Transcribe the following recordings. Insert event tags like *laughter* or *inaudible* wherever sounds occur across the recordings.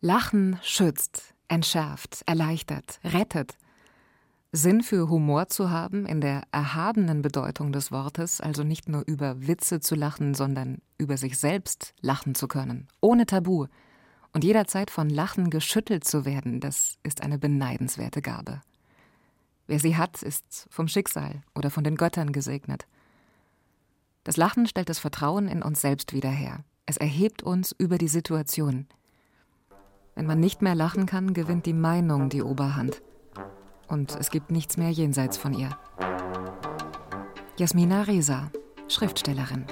Lachen schützt, entschärft, erleichtert, rettet. Sinn für Humor zu haben in der erhabenen Bedeutung des Wortes, also nicht nur über Witze zu lachen, sondern über sich selbst lachen zu können, ohne Tabu, und jederzeit von Lachen geschüttelt zu werden, das ist eine beneidenswerte Gabe. Wer sie hat, ist vom Schicksal oder von den Göttern gesegnet. Das Lachen stellt das Vertrauen in uns selbst wieder her. Es erhebt uns über die Situation. Wenn man nicht mehr lachen kann, gewinnt die Meinung die Oberhand. Und es gibt nichts mehr jenseits von ihr. Jasmina Reza, Schriftstellerin.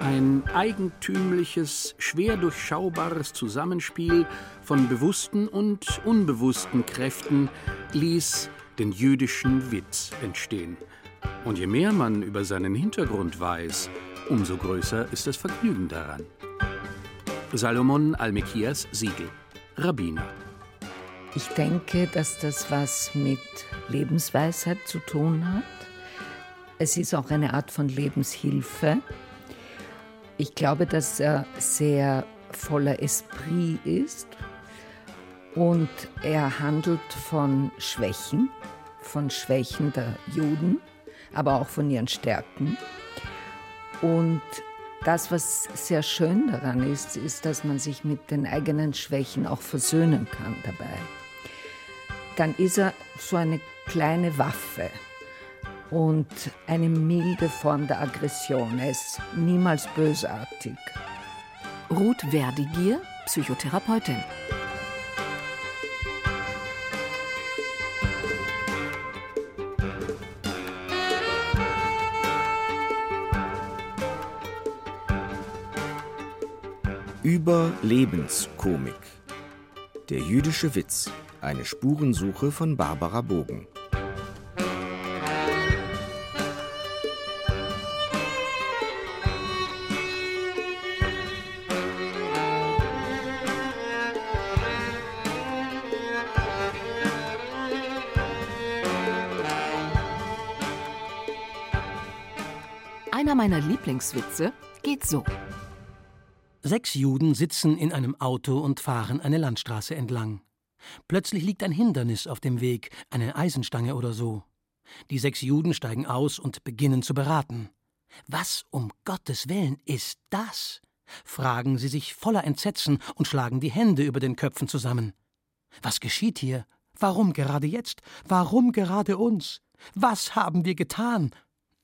Ein eigentümliches, schwer durchschaubares Zusammenspiel von bewussten und unbewussten Kräften ließ den jüdischen Witz entstehen. Und je mehr man über seinen Hintergrund weiß, umso größer ist das Vergnügen daran. Salomon Almekias Siegel, Rabbiner. Ich denke, dass das was mit Lebensweisheit zu tun hat. Es ist auch eine Art von Lebenshilfe. Ich glaube, dass er sehr voller Esprit ist und er handelt von Schwächen, von Schwächen der Juden, aber auch von ihren Stärken. Und das, was sehr schön daran ist, ist, dass man sich mit den eigenen Schwächen auch versöhnen kann dabei. Dann ist er so eine kleine Waffe und eine milde Form der Aggression. Er ist niemals bösartig. Ruth Werdigier, Psychotherapeutin. Überlebenskomik. Der jüdische Witz. Eine Spurensuche von Barbara Bogen. Einer meiner Lieblingswitze geht so. Sechs Juden sitzen in einem Auto und fahren eine Landstraße entlang. Plötzlich liegt ein Hindernis auf dem Weg, eine Eisenstange oder so. Die sechs Juden steigen aus und beginnen zu beraten. Was um Gottes Willen ist das? fragen sie sich voller Entsetzen und schlagen die Hände über den Köpfen zusammen. Was geschieht hier? Warum gerade jetzt? Warum gerade uns? Was haben wir getan?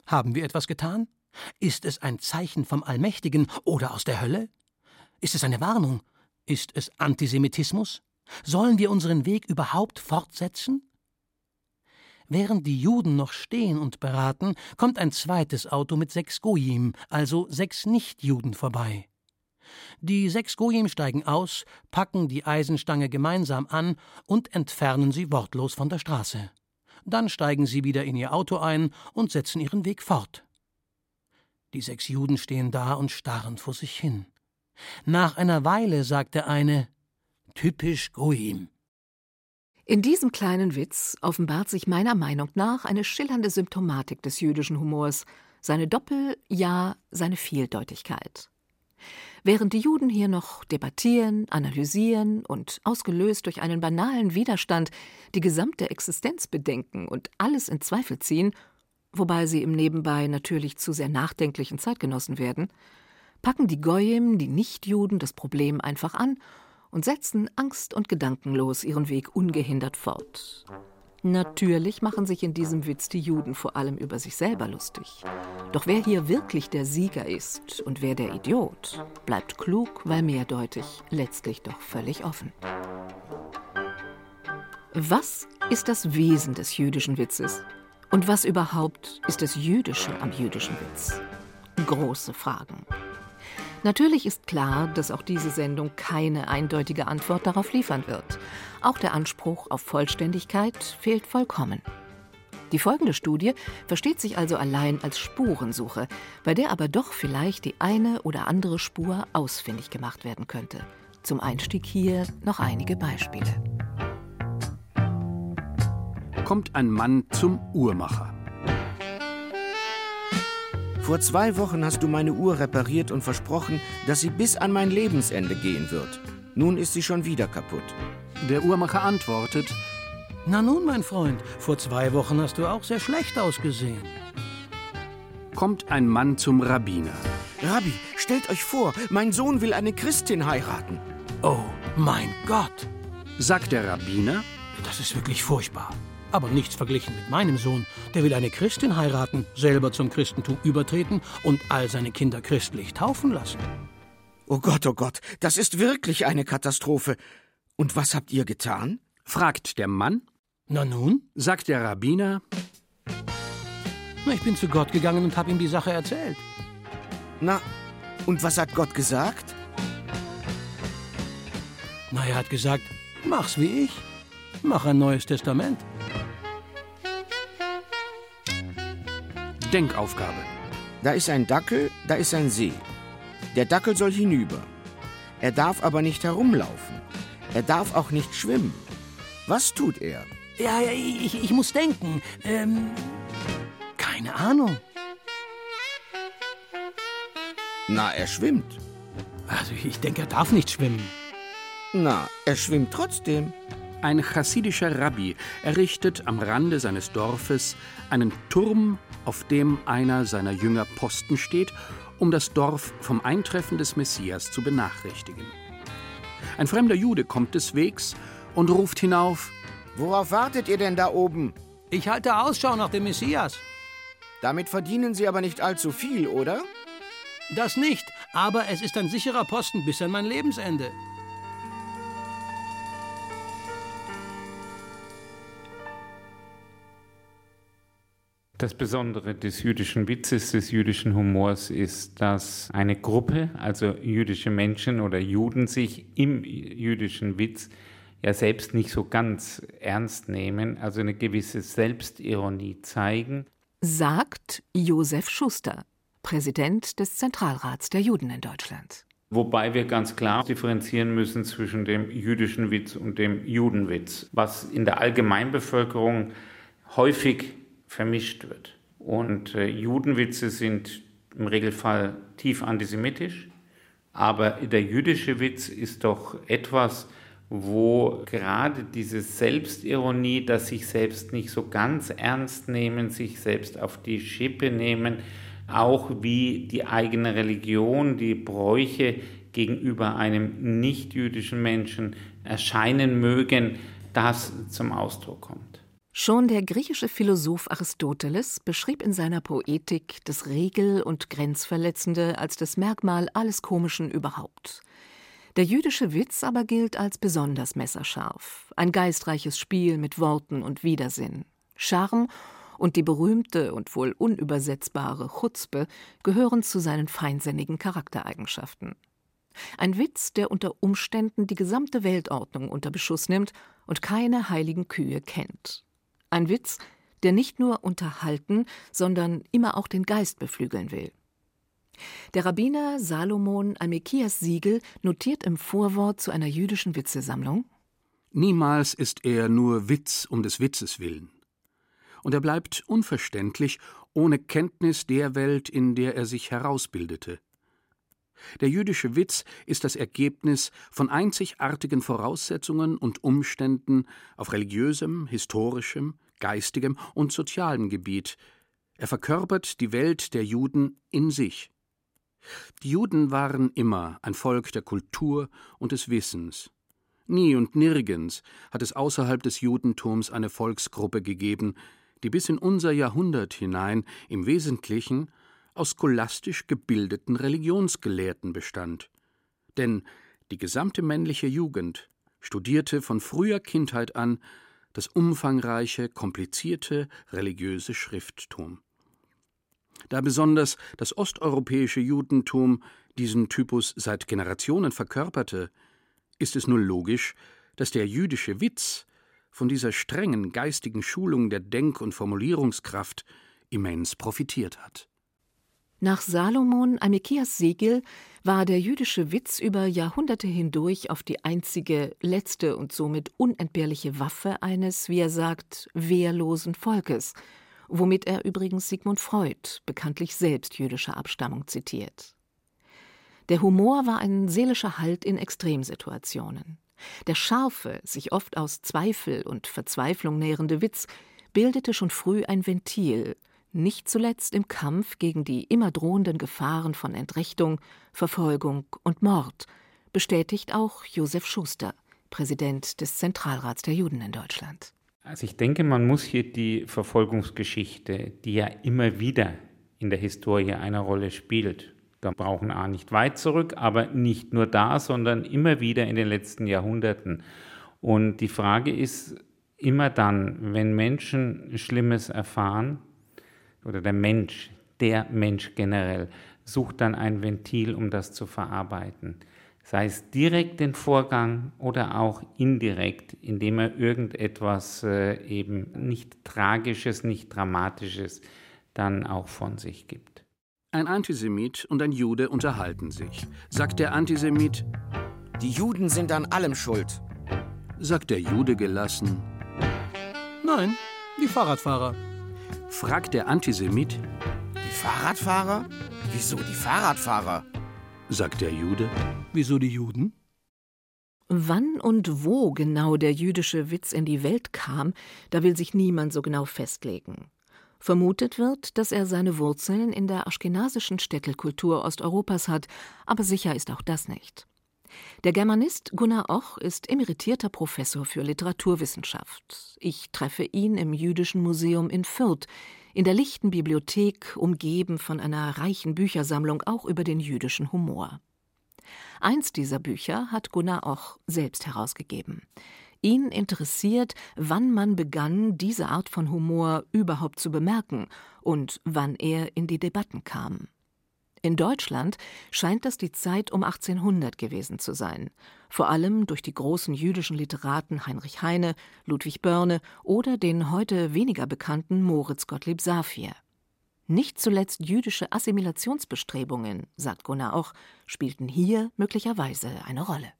Haben wir etwas getan? Ist es ein Zeichen vom Allmächtigen oder aus der Hölle? Ist es eine Warnung? Ist es Antisemitismus? Sollen wir unseren Weg überhaupt fortsetzen? Während die Juden noch stehen und beraten, kommt ein zweites Auto mit sechs Gojim, also sechs Nichtjuden, vorbei. Die sechs Gojim steigen aus, packen die Eisenstange gemeinsam an und entfernen sie wortlos von der Straße. Dann steigen sie wieder in ihr Auto ein und setzen ihren Weg fort. Die sechs Juden stehen da und starren vor sich hin. Nach einer Weile sagt der eine Typisch Goim. In diesem kleinen Witz offenbart sich meiner Meinung nach eine schillernde Symptomatik des jüdischen Humors, seine Doppel-, ja, seine Vieldeutigkeit. Während die Juden hier noch debattieren, analysieren und ausgelöst durch einen banalen Widerstand die gesamte Existenz bedenken und alles in Zweifel ziehen, wobei sie im Nebenbei natürlich zu sehr nachdenklichen Zeitgenossen werden, packen die Goyim, die Nichtjuden, das Problem einfach an und setzen angst- und gedankenlos ihren Weg ungehindert fort. Natürlich machen sich in diesem Witz die Juden vor allem über sich selber lustig. Doch wer hier wirklich der Sieger ist und wer der Idiot, bleibt klug, weil mehrdeutig, letztlich doch völlig offen. Was ist das Wesen des jüdischen Witzes? Und was überhaupt ist das Jüdische am jüdischen Witz? Große Fragen. Natürlich ist klar, dass auch diese Sendung keine eindeutige Antwort darauf liefern wird. Auch der Anspruch auf Vollständigkeit fehlt vollkommen. Die folgende Studie versteht sich also allein als Spurensuche, bei der aber doch vielleicht die eine oder andere Spur ausfindig gemacht werden könnte. Zum Einstieg hier noch einige Beispiele. kommt ein Mann zum Uhrmacher. Vor zwei Wochen hast du meine Uhr repariert und versprochen, dass sie bis an mein Lebensende gehen wird. Nun ist sie schon wieder kaputt. Der Uhrmacher antwortet: Na nun, mein Freund, vor zwei Wochen hast du auch sehr schlecht ausgesehen. Kommt ein Mann zum Rabbiner. Rabbi, stellt euch vor, mein Sohn will eine Christin heiraten. Oh, mein Gott, Sagt der Rabbiner: das ist wirklich furchtbar. Aber nichts verglichen mit meinem Sohn. Der will eine Christin heiraten, selber zum Christentum übertreten und all seine Kinder christlich taufen lassen. Oh Gott, oh Gott, das ist wirklich eine Katastrophe. Und was habt ihr getan? fragt der Mann. Na nun? Sagt der Rabbiner: Na, ich bin zu Gott gegangen und habe ihm die Sache erzählt. Na, und was hat Gott gesagt? Na, er hat gesagt, mach's wie ich. Mach ein neues Testament. Denkaufgabe. Da ist ein Dackel, da ist ein See. Der Dackel soll hinüber. Er darf aber nicht herumlaufen. Er darf auch nicht schwimmen. Was tut er? Ja, ja ich, ich muss denken. Ähm, keine Ahnung. Na, er schwimmt. Also ich denke, er darf nicht schwimmen. Na, er schwimmt trotzdem. Ein chassidischer Rabbi errichtet am Rande seines Dorfes einen Turm, auf dem einer seiner Jünger Posten steht, um das Dorf vom Eintreffen des Messias zu benachrichtigen. Ein fremder Jude kommt des Wegs und ruft hinauf: Worauf wartet ihr denn da oben? Ich halte Ausschau nach dem Messias. Damit verdienen sie aber nicht allzu viel, oder? Das nicht, aber es ist ein sicherer Posten bis an mein Lebensende. Das Besondere des jüdischen Witzes, des jüdischen Humors ist, dass eine Gruppe, also jüdische Menschen oder Juden, sich im jüdischen Witz ja selbst nicht so ganz ernst nehmen, also eine gewisse Selbstironie zeigen. Sagt Josef Schuster, Präsident des Zentralrats der Juden in Deutschland. Wobei wir ganz klar differenzieren müssen zwischen dem jüdischen Witz und dem Judenwitz, was in der Allgemeinbevölkerung häufig vermischt wird. Und äh, Judenwitze sind im Regelfall tief antisemitisch, aber der jüdische Witz ist doch etwas, wo gerade diese Selbstironie, dass sich selbst nicht so ganz ernst nehmen, sich selbst auf die Schippe nehmen, auch wie die eigene Religion, die Bräuche gegenüber einem nichtjüdischen Menschen erscheinen mögen, das zum Ausdruck kommt. Schon der griechische Philosoph Aristoteles beschrieb in seiner Poetik das Regel- und Grenzverletzende als das Merkmal alles Komischen überhaupt. Der jüdische Witz aber gilt als besonders messerscharf, ein geistreiches Spiel mit Worten und Widersinn. Charme und die berühmte und wohl unübersetzbare Chutzpe gehören zu seinen feinsinnigen Charaktereigenschaften. Ein Witz, der unter Umständen die gesamte Weltordnung unter Beschuss nimmt und keine heiligen Kühe kennt. Ein Witz, der nicht nur unterhalten, sondern immer auch den Geist beflügeln will. Der Rabbiner Salomon Almekias Siegel notiert im Vorwort zu einer jüdischen Witzesammlung: Niemals ist er nur Witz um des Witzes willen. Und er bleibt unverständlich, ohne Kenntnis der Welt, in der er sich herausbildete. Der jüdische Witz ist das Ergebnis von einzigartigen Voraussetzungen und Umständen auf religiösem, historischem, geistigem und sozialem Gebiet. Er verkörpert die Welt der Juden in sich. Die Juden waren immer ein Volk der Kultur und des Wissens. Nie und nirgends hat es außerhalb des Judentums eine Volksgruppe gegeben, die bis in unser Jahrhundert hinein im Wesentlichen aus scholastisch gebildeten Religionsgelehrten bestand. Denn die gesamte männliche Jugend studierte von früher Kindheit an das umfangreiche, komplizierte religiöse Schrifttum. Da besonders das osteuropäische Judentum diesen Typus seit Generationen verkörperte, ist es nur logisch, dass der jüdische Witz von dieser strengen geistigen Schulung der Denk- und Formulierungskraft immens profitiert hat. Nach Salomon Amikias Segel war der jüdische Witz über Jahrhunderte hindurch auf die einzige, letzte und somit unentbehrliche Waffe eines, wie er sagt, wehrlosen Volkes, womit er übrigens Sigmund Freud, bekanntlich selbst jüdischer Abstammung, zitiert. Der Humor war ein seelischer Halt in Extremsituationen. Der scharfe, sich oft aus Zweifel und Verzweiflung nährende Witz bildete schon früh ein Ventil, nicht zuletzt im Kampf gegen die immer drohenden Gefahren von Entrechtung, Verfolgung und Mord, bestätigt auch Josef Schuster, Präsident des Zentralrats der Juden in Deutschland. Also ich denke, man muss hier die Verfolgungsgeschichte, die ja immer wieder in der Historie eine Rolle spielt, wir brauchen A nicht weit zurück, aber nicht nur da, sondern immer wieder in den letzten Jahrhunderten. Und die Frage ist immer dann, wenn Menschen Schlimmes erfahren, oder der Mensch, der Mensch generell, sucht dann ein Ventil, um das zu verarbeiten. Sei es direkt den Vorgang oder auch indirekt, indem er irgendetwas äh, eben nicht Tragisches, nicht Dramatisches dann auch von sich gibt. Ein Antisemit und ein Jude unterhalten sich. Sagt der Antisemit, die Juden sind an allem schuld. Sagt der Jude gelassen, nein, die Fahrradfahrer fragt der Antisemit: Die Fahrradfahrer? Wieso die Fahrradfahrer? sagt der Jude. Wieso die Juden? Wann und wo genau der jüdische Witz in die Welt kam, da will sich niemand so genau festlegen. Vermutet wird, dass er seine Wurzeln in der aschkenasischen Städtelkultur Osteuropas hat, aber sicher ist auch das nicht. Der Germanist Gunnar Och ist emeritierter Professor für Literaturwissenschaft. Ich treffe ihn im Jüdischen Museum in Fürth, in der lichten Bibliothek, umgeben von einer reichen Büchersammlung auch über den jüdischen Humor. Eins dieser Bücher hat Gunnar Och selbst herausgegeben. Ihn interessiert, wann man begann, diese Art von Humor überhaupt zu bemerken und wann er in die Debatten kam. In Deutschland scheint das die Zeit um 1800 gewesen zu sein, vor allem durch die großen jüdischen Literaten Heinrich Heine, Ludwig Börne oder den heute weniger bekannten Moritz Gottlieb Safir. Nicht zuletzt jüdische Assimilationsbestrebungen, sagt Gunnar auch, spielten hier möglicherweise eine Rolle.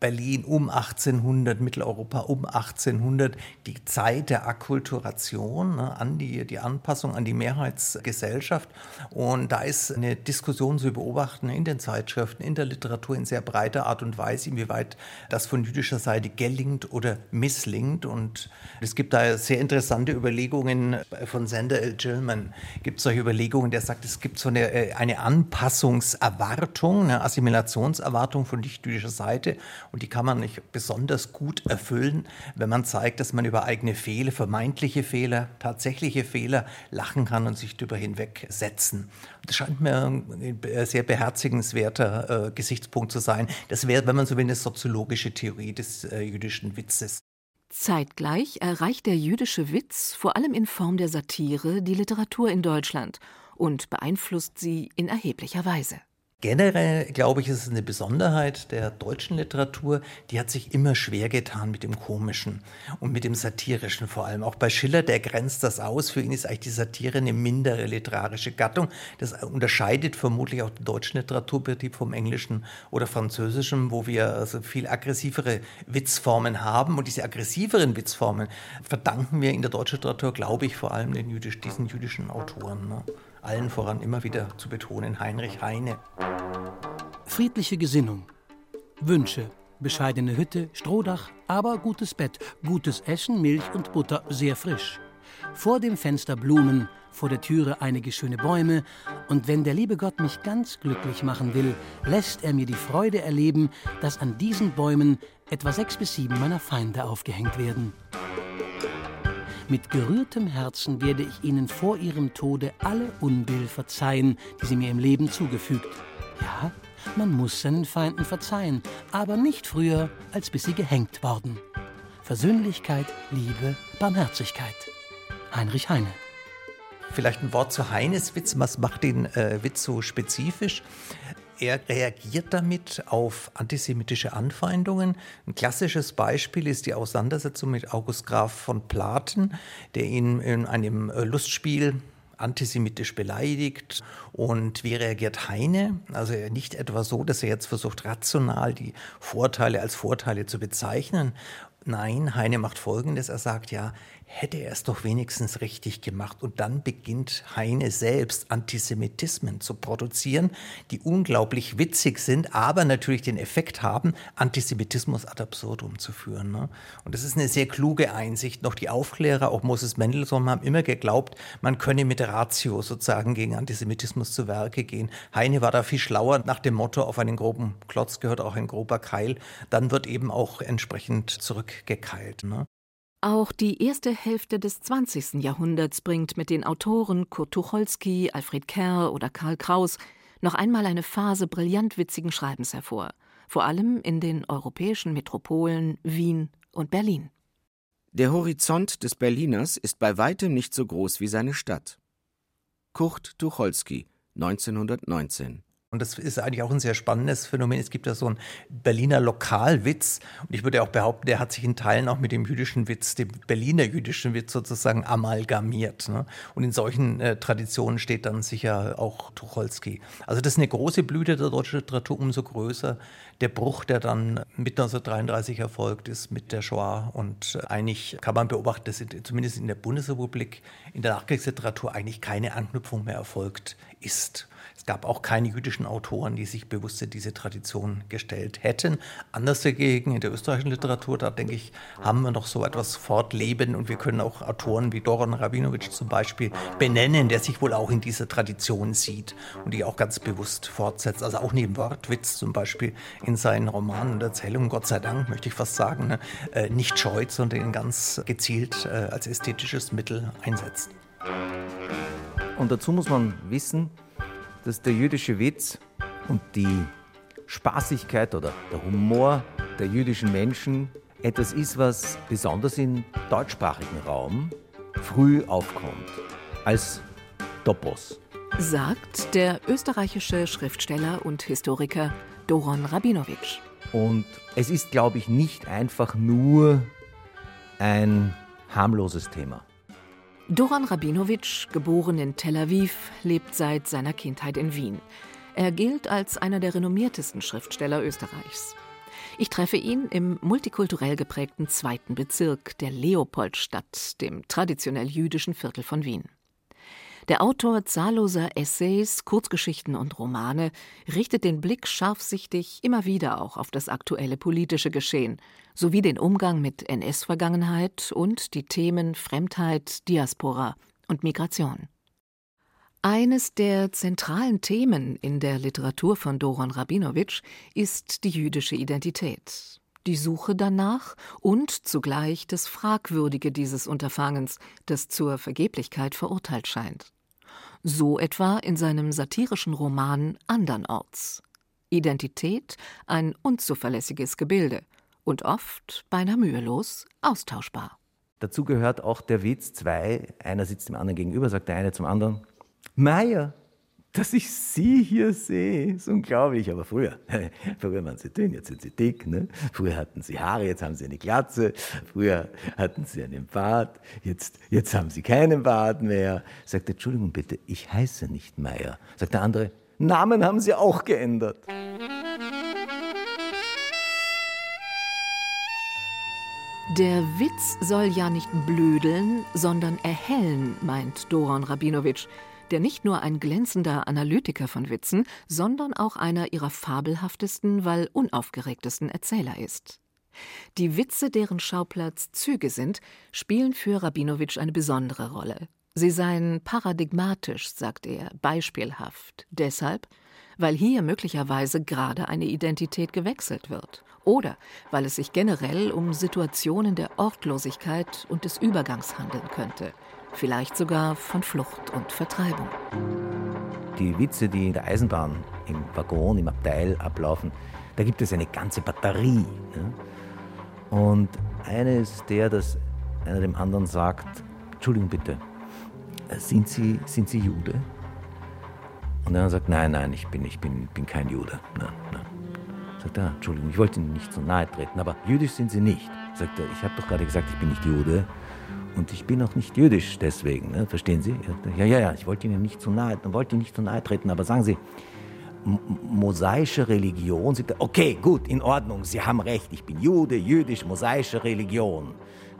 Berlin um 1800, Mitteleuropa um 1800, die Zeit der Akkulturation, ne, an die, die Anpassung an die Mehrheitsgesellschaft. Und da ist eine Diskussion zu beobachten in den Zeitschriften, in der Literatur in sehr breiter Art und Weise, inwieweit das von jüdischer Seite gelingt oder misslingt. Und es gibt da sehr interessante Überlegungen von Sander L. Gilman. Gibt solche Überlegungen, der sagt, es gibt so eine, äh, eine Anpassungserwartung, eine Assimilationserwartung von nicht-jüdischer Seite. Und die kann man nicht besonders gut erfüllen, wenn man zeigt, dass man über eigene Fehler, vermeintliche Fehler, tatsächliche Fehler lachen kann und sich darüber hinwegsetzen. Das scheint mir ein sehr beherzigenswerter äh, Gesichtspunkt zu sein. Das wäre, wenn man so will, eine soziologische Theorie des äh, jüdischen Witzes. Zeitgleich erreicht der jüdische Witz vor allem in Form der Satire die Literatur in Deutschland und beeinflusst sie in erheblicher Weise. Generell glaube ich, ist es eine Besonderheit der deutschen Literatur, die hat sich immer schwer getan mit dem Komischen und mit dem Satirischen vor allem. Auch bei Schiller, der grenzt das aus. Für ihn ist eigentlich die Satire eine mindere literarische Gattung. Das unterscheidet vermutlich auch den deutschen Literaturbetrieb vom englischen oder französischen, wo wir also viel aggressivere Witzformen haben. Und diese aggressiveren Witzformen verdanken wir in der deutschen Literatur, glaube ich, vor allem den jüdisch, diesen jüdischen Autoren. Ne? Allen voran immer wieder zu betonen, Heinrich Heine. Friedliche Gesinnung, Wünsche, bescheidene Hütte, Strohdach, aber gutes Bett, gutes Essen, Milch und Butter, sehr frisch. Vor dem Fenster Blumen, vor der Türe einige schöne Bäume, und wenn der liebe Gott mich ganz glücklich machen will, lässt er mir die Freude erleben, dass an diesen Bäumen etwa sechs bis sieben meiner Feinde aufgehängt werden. Mit gerührtem Herzen werde ich Ihnen vor Ihrem Tode alle Unbill verzeihen, die Sie mir im Leben zugefügt. Ja, man muss seinen Feinden verzeihen, aber nicht früher, als bis sie gehängt worden. Versöhnlichkeit, Liebe, Barmherzigkeit. Heinrich Heine. Vielleicht ein Wort zu Heines Witz. Was macht den äh, Witz so spezifisch? Er reagiert damit auf antisemitische Anfeindungen. Ein klassisches Beispiel ist die Auseinandersetzung mit August Graf von Platen, der ihn in einem äh, Lustspiel antisemitisch beleidigt. Und wie reagiert Heine? Also nicht etwa so, dass er jetzt versucht, rational die Vorteile als Vorteile zu bezeichnen. Nein, Heine macht Folgendes. Er sagt ja, hätte er es doch wenigstens richtig gemacht. Und dann beginnt Heine selbst Antisemitismen zu produzieren, die unglaublich witzig sind, aber natürlich den Effekt haben, Antisemitismus ad absurdum zu führen. Ne? Und das ist eine sehr kluge Einsicht. Noch die Aufklärer, auch Moses Mendelssohn, haben immer geglaubt, man könne mit Ratio sozusagen gegen Antisemitismus zu Werke gehen. Heine war da viel schlauer nach dem Motto, auf einen groben Klotz gehört auch ein grober Keil. Dann wird eben auch entsprechend zurückgekeilt. Ne? Auch die erste Hälfte des 20. Jahrhunderts bringt mit den Autoren Kurt Tucholsky, Alfred Kerr oder Karl Kraus noch einmal eine Phase brillant witzigen Schreibens hervor, vor allem in den europäischen Metropolen Wien und Berlin. Der Horizont des Berliners ist bei weitem nicht so groß wie seine Stadt. Kurt Tucholsky, 1919 und das ist eigentlich auch ein sehr spannendes Phänomen. Es gibt ja so einen Berliner Lokalwitz. Und ich würde auch behaupten, der hat sich in Teilen auch mit dem jüdischen Witz, dem Berliner jüdischen Witz sozusagen amalgamiert. Ne? Und in solchen äh, Traditionen steht dann sicher auch Tucholsky. Also das ist eine große Blüte der deutschen Literatur, umso größer der Bruch, der dann mit 1933 erfolgt ist mit der Shoah. Und eigentlich kann man beobachten, dass zumindest in der Bundesrepublik in der Nachkriegsliteratur eigentlich keine Anknüpfung mehr erfolgt ist. Es gab auch keine jüdischen Autoren, die sich bewusst in diese Tradition gestellt hätten. Anders dagegen in der österreichischen Literatur, da denke ich, haben wir noch so etwas fortleben und wir können auch Autoren wie Doron Rabinowitsch zum Beispiel benennen, der sich wohl auch in dieser Tradition sieht und die auch ganz bewusst fortsetzt. Also auch neben Wortwitz zum Beispiel in seinen Romanen und Erzählungen, Gott sei Dank, möchte ich fast sagen, ne, äh, nicht scheut, sondern ihn ganz gezielt äh, als ästhetisches Mittel einsetzt. Und dazu muss man wissen, dass der jüdische Witz und die Spaßigkeit oder der Humor der jüdischen Menschen etwas ist, was besonders im deutschsprachigen Raum früh aufkommt, als Topos. Sagt der österreichische Schriftsteller und Historiker Doron Rabinowitsch. Und es ist, glaube ich, nicht einfach nur ein harmloses Thema. Doran Rabinowitsch, geboren in Tel Aviv, lebt seit seiner Kindheit in Wien. Er gilt als einer der renommiertesten Schriftsteller Österreichs. Ich treffe ihn im multikulturell geprägten zweiten Bezirk der Leopoldstadt, dem traditionell jüdischen Viertel von Wien. Der Autor zahlloser Essays, Kurzgeschichten und Romane richtet den Blick scharfsichtig immer wieder auch auf das aktuelle politische Geschehen sowie den Umgang mit NS-Vergangenheit und die Themen Fremdheit, Diaspora und Migration. Eines der zentralen Themen in der Literatur von Doron Rabinowitsch ist die jüdische Identität, die Suche danach und zugleich das Fragwürdige dieses Unterfangens, das zur Vergeblichkeit verurteilt scheint. So etwa in seinem satirischen Roman Andernorts. Identität ein unzuverlässiges Gebilde und oft beinahe mühelos austauschbar. Dazu gehört auch der Witz, zwei, einer sitzt dem anderen gegenüber, sagt der eine zum anderen, Meier, dass ich Sie hier sehe, ist unglaublich. Aber früher, *laughs* früher waren Sie dünn, jetzt sind Sie dick. Ne? Früher hatten Sie Haare, jetzt haben Sie eine Glatze. Früher hatten Sie einen Bart, jetzt, jetzt haben Sie keinen Bart mehr. Sagt er, Entschuldigung bitte, ich heiße nicht Meier. Sagt der andere, Namen haben Sie auch geändert. Der Witz soll ja nicht blödeln, sondern erhellen, meint Doron Rabinowitsch der nicht nur ein glänzender Analytiker von Witzen, sondern auch einer ihrer fabelhaftesten, weil unaufgeregtesten Erzähler ist. Die Witze, deren Schauplatz Züge sind, spielen für Rabinowitsch eine besondere Rolle. Sie seien paradigmatisch, sagt er, beispielhaft. Deshalb, weil hier möglicherweise gerade eine Identität gewechselt wird. Oder weil es sich generell um Situationen der Ortlosigkeit und des Übergangs handeln könnte vielleicht sogar von Flucht und Vertreibung. Die Witze, die in der Eisenbahn, im Waggon, im Abteil ablaufen, da gibt es eine ganze Batterie. Ja? Und eine ist der, dass einer dem anderen sagt, Entschuldigung bitte, sind Sie, sind Sie Jude? Und der andere sagt, nein, nein, ich bin, ich bin, bin kein Jude. Nein, nein. Sagt er, Entschuldigung, ich wollte Ihnen nicht so nahe treten, aber jüdisch sind Sie nicht. Sagt er, ich habe doch gerade gesagt, ich bin nicht Jude. Und ich bin auch nicht jüdisch deswegen, ne? verstehen Sie? Ja, ja, ja, ich wollte Ihnen nicht zu nahe, wollte Ihnen nicht zu nahe treten, aber sagen Sie, mosaische Religion, okay, gut, in Ordnung, Sie haben recht, ich bin Jude, jüdisch, mosaische Religion.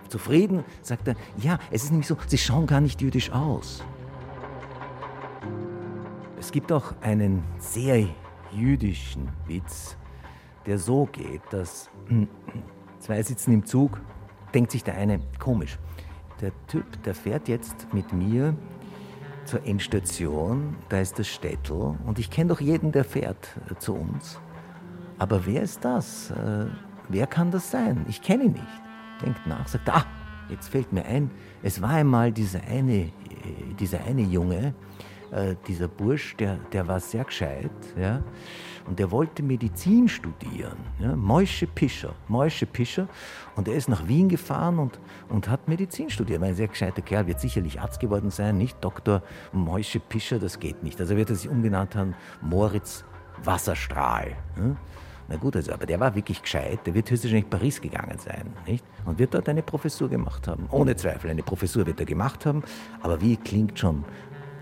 Zufrieden? Sagt er, ja, es ist nämlich so, Sie schauen gar nicht jüdisch aus. Es gibt auch einen sehr jüdischen Witz, der so geht, dass zwei sitzen im Zug, denkt sich der eine, komisch, der Typ, der fährt jetzt mit mir zur Endstation, da ist das Städtel und ich kenne doch jeden, der fährt äh, zu uns. Aber wer ist das? Äh, wer kann das sein? Ich kenne ihn nicht. Denkt nach, sagt, ah, jetzt fällt mir ein, es war einmal dieser eine, äh, dieser eine Junge, dieser Bursch, der, der war sehr gescheit, ja, und der wollte Medizin studieren. Ja, Moische Pischer, Moische Pischer. Und er ist nach Wien gefahren und, und hat Medizin studiert. Ein sehr gescheiter Kerl, wird sicherlich Arzt geworden sein, nicht Dr. Moische Pischer, das geht nicht. Also wird er sich umgenannt haben, Moritz Wasserstrahl. Ja. Na gut, also, aber der war wirklich gescheit, der wird höchstwahrscheinlich Paris gegangen sein, nicht? Und wird dort eine Professur gemacht haben. Ohne Zweifel, eine Professur wird er gemacht haben. Aber wie klingt schon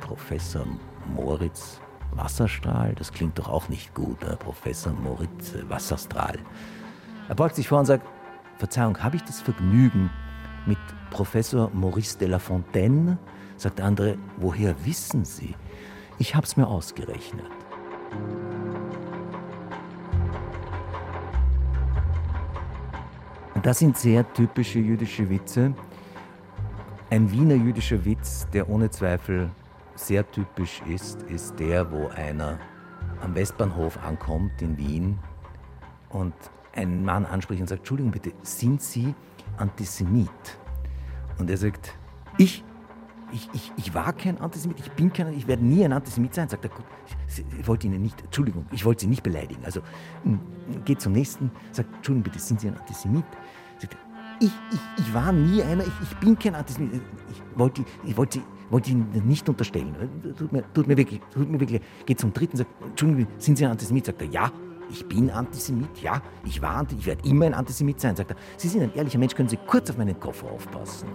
Professor Moritz Wasserstrahl? Das klingt doch auch nicht gut, Herr Professor Moritz Wasserstrahl. Er beugt sich vor und sagt, Verzeihung, habe ich das Vergnügen mit Professor Maurice de la Fontaine? Sagt der andere, woher wissen Sie? Ich habe es mir ausgerechnet. Das sind sehr typische jüdische Witze. Ein Wiener jüdischer Witz, der ohne Zweifel sehr typisch ist, ist der, wo einer am Westbahnhof ankommt in Wien und einen Mann anspricht und sagt, Entschuldigung bitte, sind Sie Antisemit? Und er sagt, ich? Ich, ich, ich war kein Antisemit, ich bin kein, ich werde nie ein Antisemit sein. Sagt er, gut, ich wollte Ihnen nicht, Entschuldigung, ich wollte Sie nicht beleidigen. Also hm, geht zum nächsten, sagt, Entschuldigung bitte, sind Sie ein Antisemit? Sagt ich, ich, ich war nie einer, ich, ich bin kein Antisemit. Ich wollte, ich wollte wollte ich Ihnen nicht unterstellen. Tut mir, tut mir wirklich, tut mir wirklich. Geht zum dritten, sagt, Entschuldigung, sind Sie ein Antisemit? Sagt er, ja. Ich bin Antisemit, ja. Ich war Antisemit, ich werde immer ein Antisemit sein. Sagt er, Sie sind ein ehrlicher Mensch, können Sie kurz auf meinen Koffer aufpassen.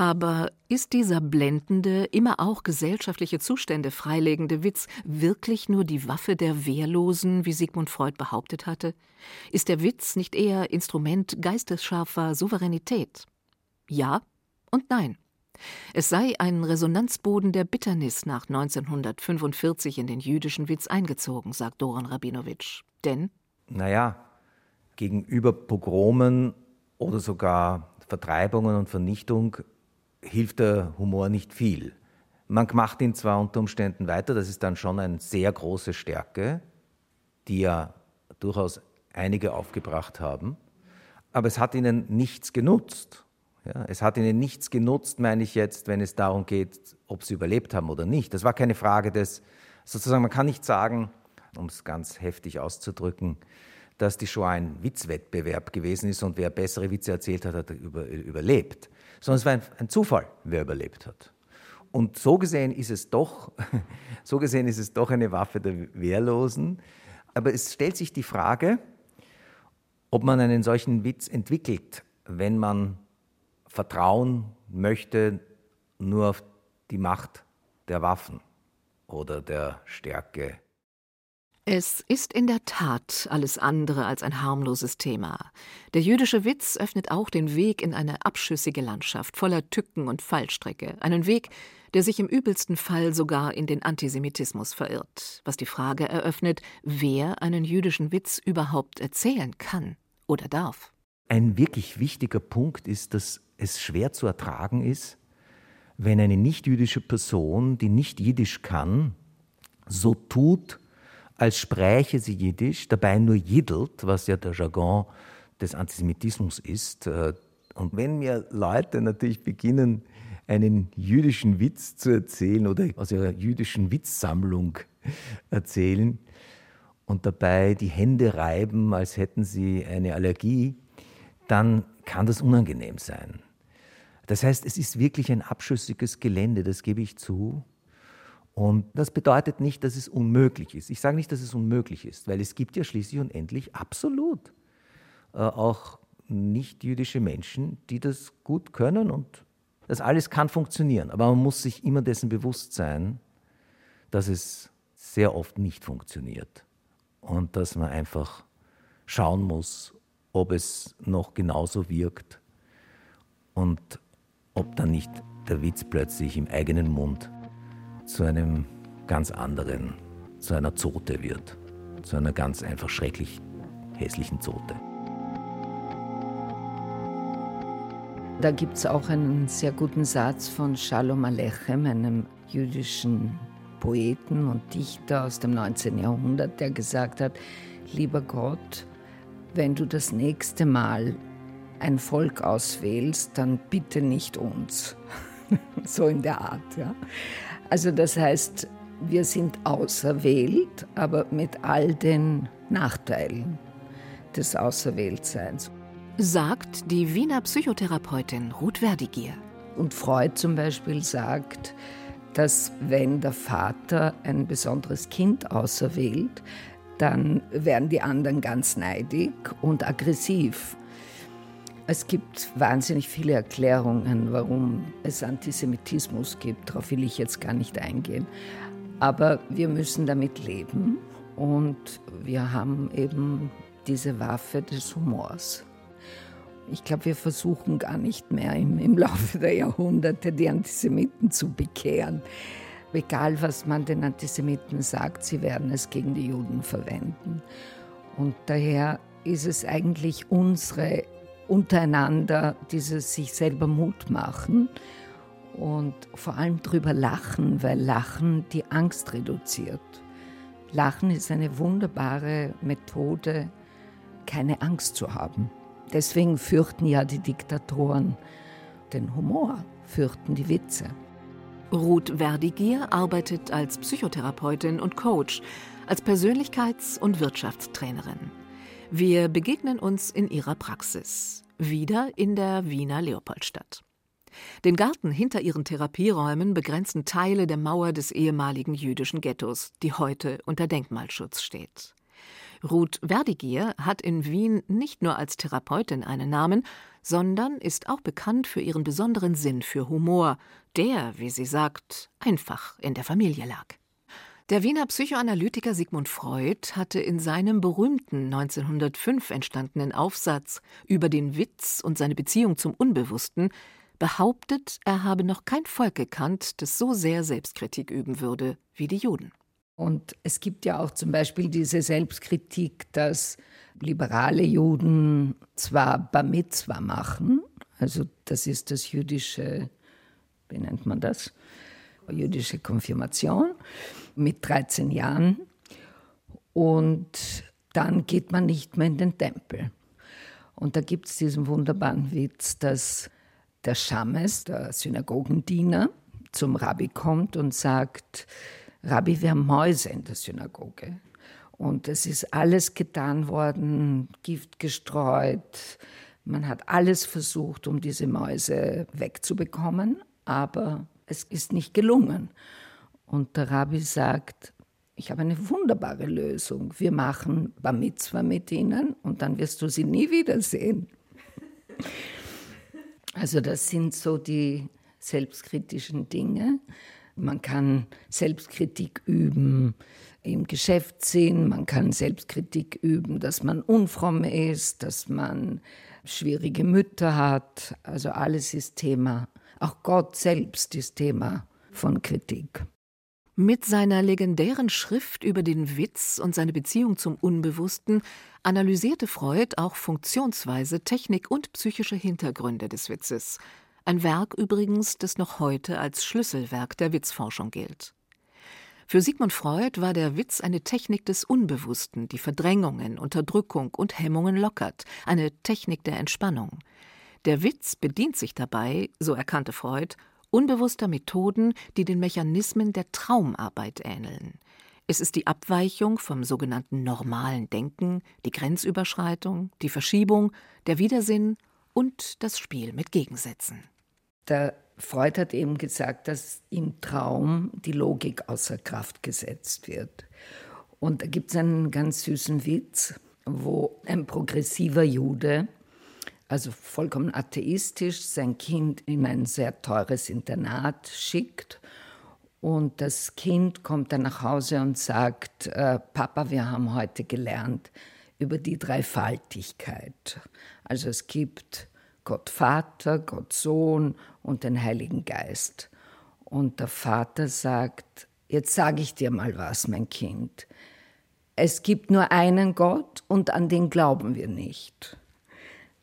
Aber ist dieser blendende, immer auch gesellschaftliche Zustände freilegende Witz wirklich nur die Waffe der Wehrlosen, wie Sigmund Freud behauptet hatte? Ist der Witz nicht eher Instrument geistesscharfer Souveränität? Ja und nein. Es sei ein Resonanzboden der Bitternis nach 1945 in den jüdischen Witz eingezogen, sagt Doran Rabinowitsch. Denn? Naja, gegenüber Pogromen oder sogar Vertreibungen und Vernichtung hilft der Humor nicht viel. Man macht ihn zwar unter Umständen weiter, das ist dann schon eine sehr große Stärke, die ja durchaus einige aufgebracht haben, aber es hat ihnen nichts genutzt. Ja, es hat ihnen nichts genutzt, meine ich jetzt, wenn es darum geht, ob sie überlebt haben oder nicht. Das war keine Frage des, sozusagen, man kann nicht sagen, um es ganz heftig auszudrücken, dass die Shoah ein Witzwettbewerb gewesen ist und wer bessere Witze erzählt hat, hat über, überlebt sondern es war ein, ein Zufall, wer überlebt hat. Und so gesehen ist es doch, *laughs* so gesehen ist es doch eine Waffe der Wehrlosen. Aber es stellt sich die Frage, ob man einen solchen Witz entwickelt, wenn man vertrauen möchte nur auf die Macht der Waffen oder der Stärke es ist in der Tat alles andere als ein harmloses Thema. Der jüdische Witz öffnet auch den Weg in eine abschüssige Landschaft voller Tücken und Fallstrecke, einen Weg, der sich im übelsten Fall sogar in den Antisemitismus verirrt, was die Frage eröffnet, wer einen jüdischen Witz überhaupt erzählen kann oder darf. Ein wirklich wichtiger Punkt ist, dass es schwer zu ertragen ist, wenn eine nichtjüdische Person, die nicht jiddisch kann, so tut, als spräche sie Jiddisch, dabei nur jiddelt, was ja der Jargon des Antisemitismus ist. Äh, und wenn mir Leute natürlich beginnen, einen jüdischen Witz zu erzählen oder aus ihrer jüdischen Witzsammlung erzählen und dabei die Hände reiben, als hätten sie eine Allergie, dann kann das unangenehm sein. Das heißt, es ist wirklich ein abschüssiges Gelände, das gebe ich zu. Und das bedeutet nicht, dass es unmöglich ist. Ich sage nicht, dass es unmöglich ist, weil es gibt ja schließlich und endlich absolut äh, auch nicht-jüdische Menschen, die das gut können und das alles kann funktionieren. Aber man muss sich immer dessen bewusst sein, dass es sehr oft nicht funktioniert und dass man einfach schauen muss, ob es noch genauso wirkt und ob dann nicht der Witz plötzlich im eigenen Mund zu einem ganz anderen, zu einer Zote wird, zu einer ganz einfach schrecklich hässlichen Zote. Da gibt es auch einen sehr guten Satz von Shalom Alechem, einem jüdischen Poeten und Dichter aus dem 19. Jahrhundert, der gesagt hat, lieber Gott, wenn du das nächste Mal ein Volk auswählst, dann bitte nicht uns. *laughs* so in der Art. Ja. Also das heißt, wir sind auserwählt, aber mit all den Nachteilen des Auserwähltseins. Sagt die Wiener Psychotherapeutin Ruth Verdigier. Und Freud zum Beispiel sagt, dass wenn der Vater ein besonderes Kind auserwählt, dann werden die anderen ganz neidig und aggressiv. Es gibt wahnsinnig viele Erklärungen, warum es Antisemitismus gibt. Darauf will ich jetzt gar nicht eingehen. Aber wir müssen damit leben und wir haben eben diese Waffe des Humors. Ich glaube, wir versuchen gar nicht mehr im, im Laufe der Jahrhunderte die Antisemiten zu bekehren. Egal, was man den Antisemiten sagt, sie werden es gegen die Juden verwenden. Und daher ist es eigentlich unsere untereinander dieses sich selber Mut machen und vor allem drüber lachen, weil Lachen die Angst reduziert. Lachen ist eine wunderbare Methode, keine Angst zu haben. Deswegen fürchten ja die Diktatoren den Humor, fürchten die Witze. Ruth Verdigier arbeitet als Psychotherapeutin und Coach, als Persönlichkeits- und Wirtschaftstrainerin. Wir begegnen uns in ihrer Praxis, wieder in der Wiener Leopoldstadt. Den Garten hinter ihren Therapieräumen begrenzen Teile der Mauer des ehemaligen jüdischen Ghettos, die heute unter Denkmalschutz steht. Ruth Verdigier hat in Wien nicht nur als Therapeutin einen Namen, sondern ist auch bekannt für ihren besonderen Sinn für Humor, der, wie sie sagt, einfach in der Familie lag. Der Wiener Psychoanalytiker Sigmund Freud hatte in seinem berühmten 1905 entstandenen Aufsatz über den Witz und seine Beziehung zum Unbewussten behauptet, er habe noch kein Volk gekannt, das so sehr Selbstkritik üben würde wie die Juden. Und es gibt ja auch zum Beispiel diese Selbstkritik, dass liberale Juden zwar Bar Mitzwa machen, also das ist das jüdische, wie nennt man das? Jüdische Konfirmation mit 13 Jahren. Und dann geht man nicht mehr in den Tempel. Und da gibt es diesen wunderbaren Witz, dass der Schames, der Synagogendiener, zum Rabbi kommt und sagt, Rabbi, wir haben Mäuse in der Synagoge. Und es ist alles getan worden, Gift gestreut. Man hat alles versucht, um diese Mäuse wegzubekommen, aber es ist nicht gelungen. Und der Rabbi sagt, ich habe eine wunderbare Lösung. Wir machen Bar Mitzvah mit ihnen und dann wirst du sie nie wiedersehen. Also das sind so die selbstkritischen Dinge. Man kann Selbstkritik üben im Geschäftssinn, man kann Selbstkritik üben, dass man unfromm ist, dass man schwierige Mütter hat. Also alles ist Thema. Auch Gott selbst ist Thema von Kritik. Mit seiner legendären Schrift über den Witz und seine Beziehung zum Unbewussten analysierte Freud auch Funktionsweise, Technik und psychische Hintergründe des Witzes – ein Werk übrigens, das noch heute als Schlüsselwerk der Witzforschung gilt. Für Sigmund Freud war der Witz eine Technik des Unbewussten, die Verdrängungen, Unterdrückung und Hemmungen lockert, eine Technik der Entspannung. Der Witz bedient sich dabei, so erkannte Freud, unbewusster Methoden, die den Mechanismen der Traumarbeit ähneln. Es ist die Abweichung vom sogenannten normalen Denken, die Grenzüberschreitung, die Verschiebung, der Widersinn und das Spiel mit Gegensätzen. Der Freud hat eben gesagt, dass im Traum die Logik außer Kraft gesetzt wird. Und da gibt es einen ganz süßen Witz, wo ein progressiver Jude, also vollkommen atheistisch, sein Kind in ein sehr teures Internat schickt. Und das Kind kommt dann nach Hause und sagt, äh, Papa, wir haben heute gelernt über die Dreifaltigkeit. Also es gibt Gott Vater, Gott Sohn und den Heiligen Geist. Und der Vater sagt, jetzt sage ich dir mal was, mein Kind. Es gibt nur einen Gott und an den glauben wir nicht.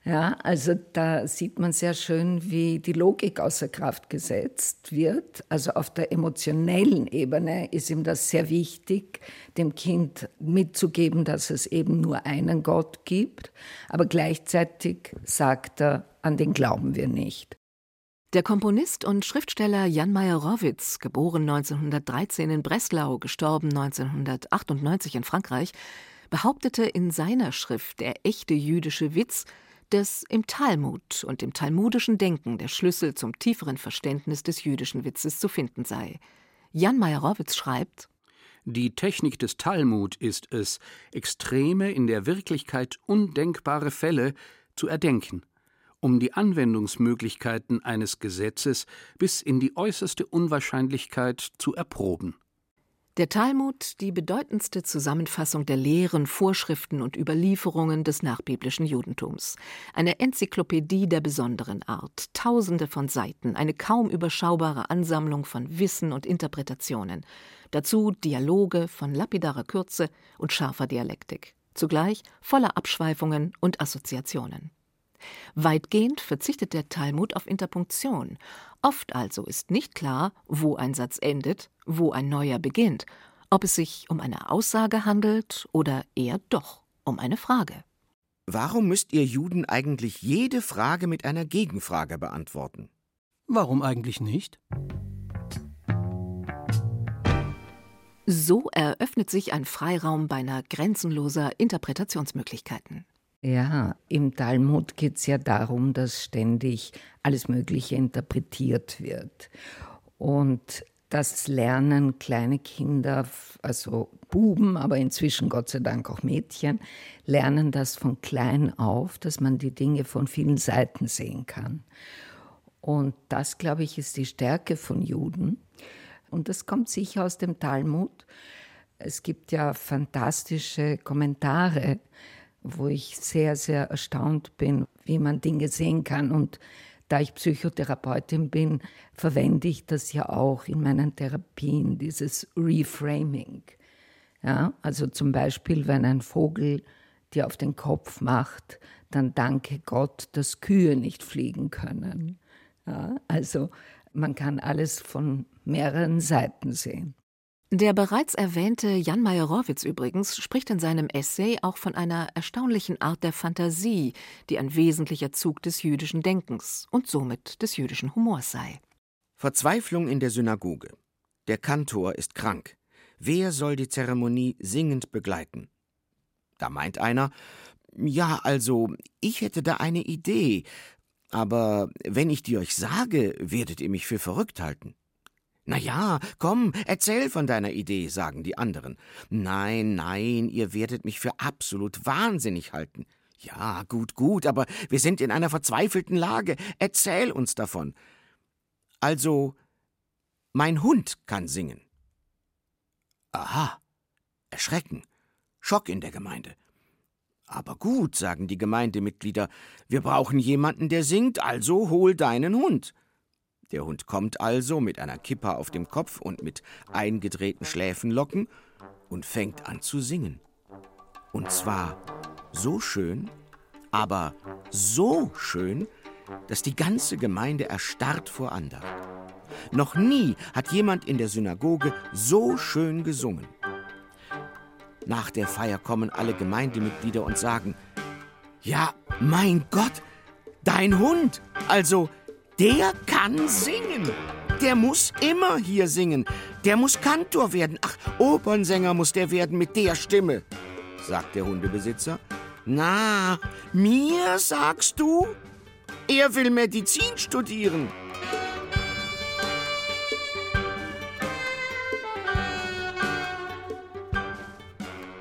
Ja, also da sieht man sehr schön, wie die Logik außer Kraft gesetzt wird. Also auf der emotionellen Ebene ist ihm das sehr wichtig, dem Kind mitzugeben, dass es eben nur einen Gott gibt. Aber gleichzeitig sagt er, an den glauben wir nicht. Der Komponist und Schriftsteller Jan Meyer-Rowitz, geboren 1913 in Breslau, gestorben 1998 in Frankreich, behauptete in seiner Schrift Der echte jüdische Witz, dass im Talmud und im talmudischen Denken der Schlüssel zum tieferen Verständnis des jüdischen Witzes zu finden sei. Jan Meyer-Rowitz schreibt: Die Technik des Talmud ist es, extreme, in der Wirklichkeit undenkbare Fälle zu erdenken, um die Anwendungsmöglichkeiten eines Gesetzes bis in die äußerste Unwahrscheinlichkeit zu erproben. Der Talmud, die bedeutendste Zusammenfassung der Lehren, Vorschriften und Überlieferungen des nachbiblischen Judentums. Eine Enzyklopädie der besonderen Art, tausende von Seiten, eine kaum überschaubare Ansammlung von Wissen und Interpretationen. Dazu Dialoge von lapidarer Kürze und scharfer Dialektik. Zugleich voller Abschweifungen und Assoziationen. Weitgehend verzichtet der Talmud auf Interpunktion. Oft also ist nicht klar, wo ein Satz endet, wo ein neuer beginnt, ob es sich um eine Aussage handelt oder eher doch um eine Frage. Warum müsst ihr Juden eigentlich jede Frage mit einer Gegenfrage beantworten? Warum eigentlich nicht? So eröffnet sich ein Freiraum beinahe grenzenloser Interpretationsmöglichkeiten. Ja, im Talmud geht es ja darum, dass ständig alles Mögliche interpretiert wird. Und das lernen kleine Kinder, also Buben, aber inzwischen Gott sei Dank auch Mädchen, lernen das von klein auf, dass man die Dinge von vielen Seiten sehen kann. Und das, glaube ich, ist die Stärke von Juden. Und das kommt sicher aus dem Talmud. Es gibt ja fantastische Kommentare wo ich sehr, sehr erstaunt bin, wie man Dinge sehen kann. Und da ich Psychotherapeutin bin, verwende ich das ja auch in meinen Therapien, dieses Reframing. Ja, also zum Beispiel, wenn ein Vogel dir auf den Kopf macht, dann danke Gott, dass Kühe nicht fliegen können. Ja, also man kann alles von mehreren Seiten sehen. Der bereits erwähnte Jan Meyerowitz übrigens spricht in seinem Essay auch von einer erstaunlichen Art der Fantasie, die ein wesentlicher Zug des jüdischen Denkens und somit des jüdischen Humors sei. Verzweiflung in der Synagoge. Der Kantor ist krank. Wer soll die Zeremonie singend begleiten? Da meint einer, ja, also, ich hätte da eine Idee, aber wenn ich die euch sage, werdet ihr mich für verrückt halten. Na ja, komm, erzähl von deiner Idee, sagen die anderen. Nein, nein, ihr werdet mich für absolut wahnsinnig halten. Ja, gut, gut, aber wir sind in einer verzweifelten Lage. Erzähl uns davon. Also, mein Hund kann singen. Aha, Erschrecken, Schock in der Gemeinde. Aber gut, sagen die Gemeindemitglieder, wir brauchen jemanden, der singt, also hol deinen Hund. Der Hund kommt also mit einer Kippa auf dem Kopf und mit eingedrehten Schläfenlocken und fängt an zu singen. Und zwar so schön, aber so schön, dass die ganze Gemeinde erstarrt vor Andacht. Noch nie hat jemand in der Synagoge so schön gesungen. Nach der Feier kommen alle Gemeindemitglieder und sagen, ja, mein Gott, dein Hund, also der kann singen. Der muss immer hier singen. Der muss Kantor werden. Ach, Opernsänger muss der werden mit der Stimme, sagt der Hundebesitzer. Na, mir sagst du? Er will Medizin studieren.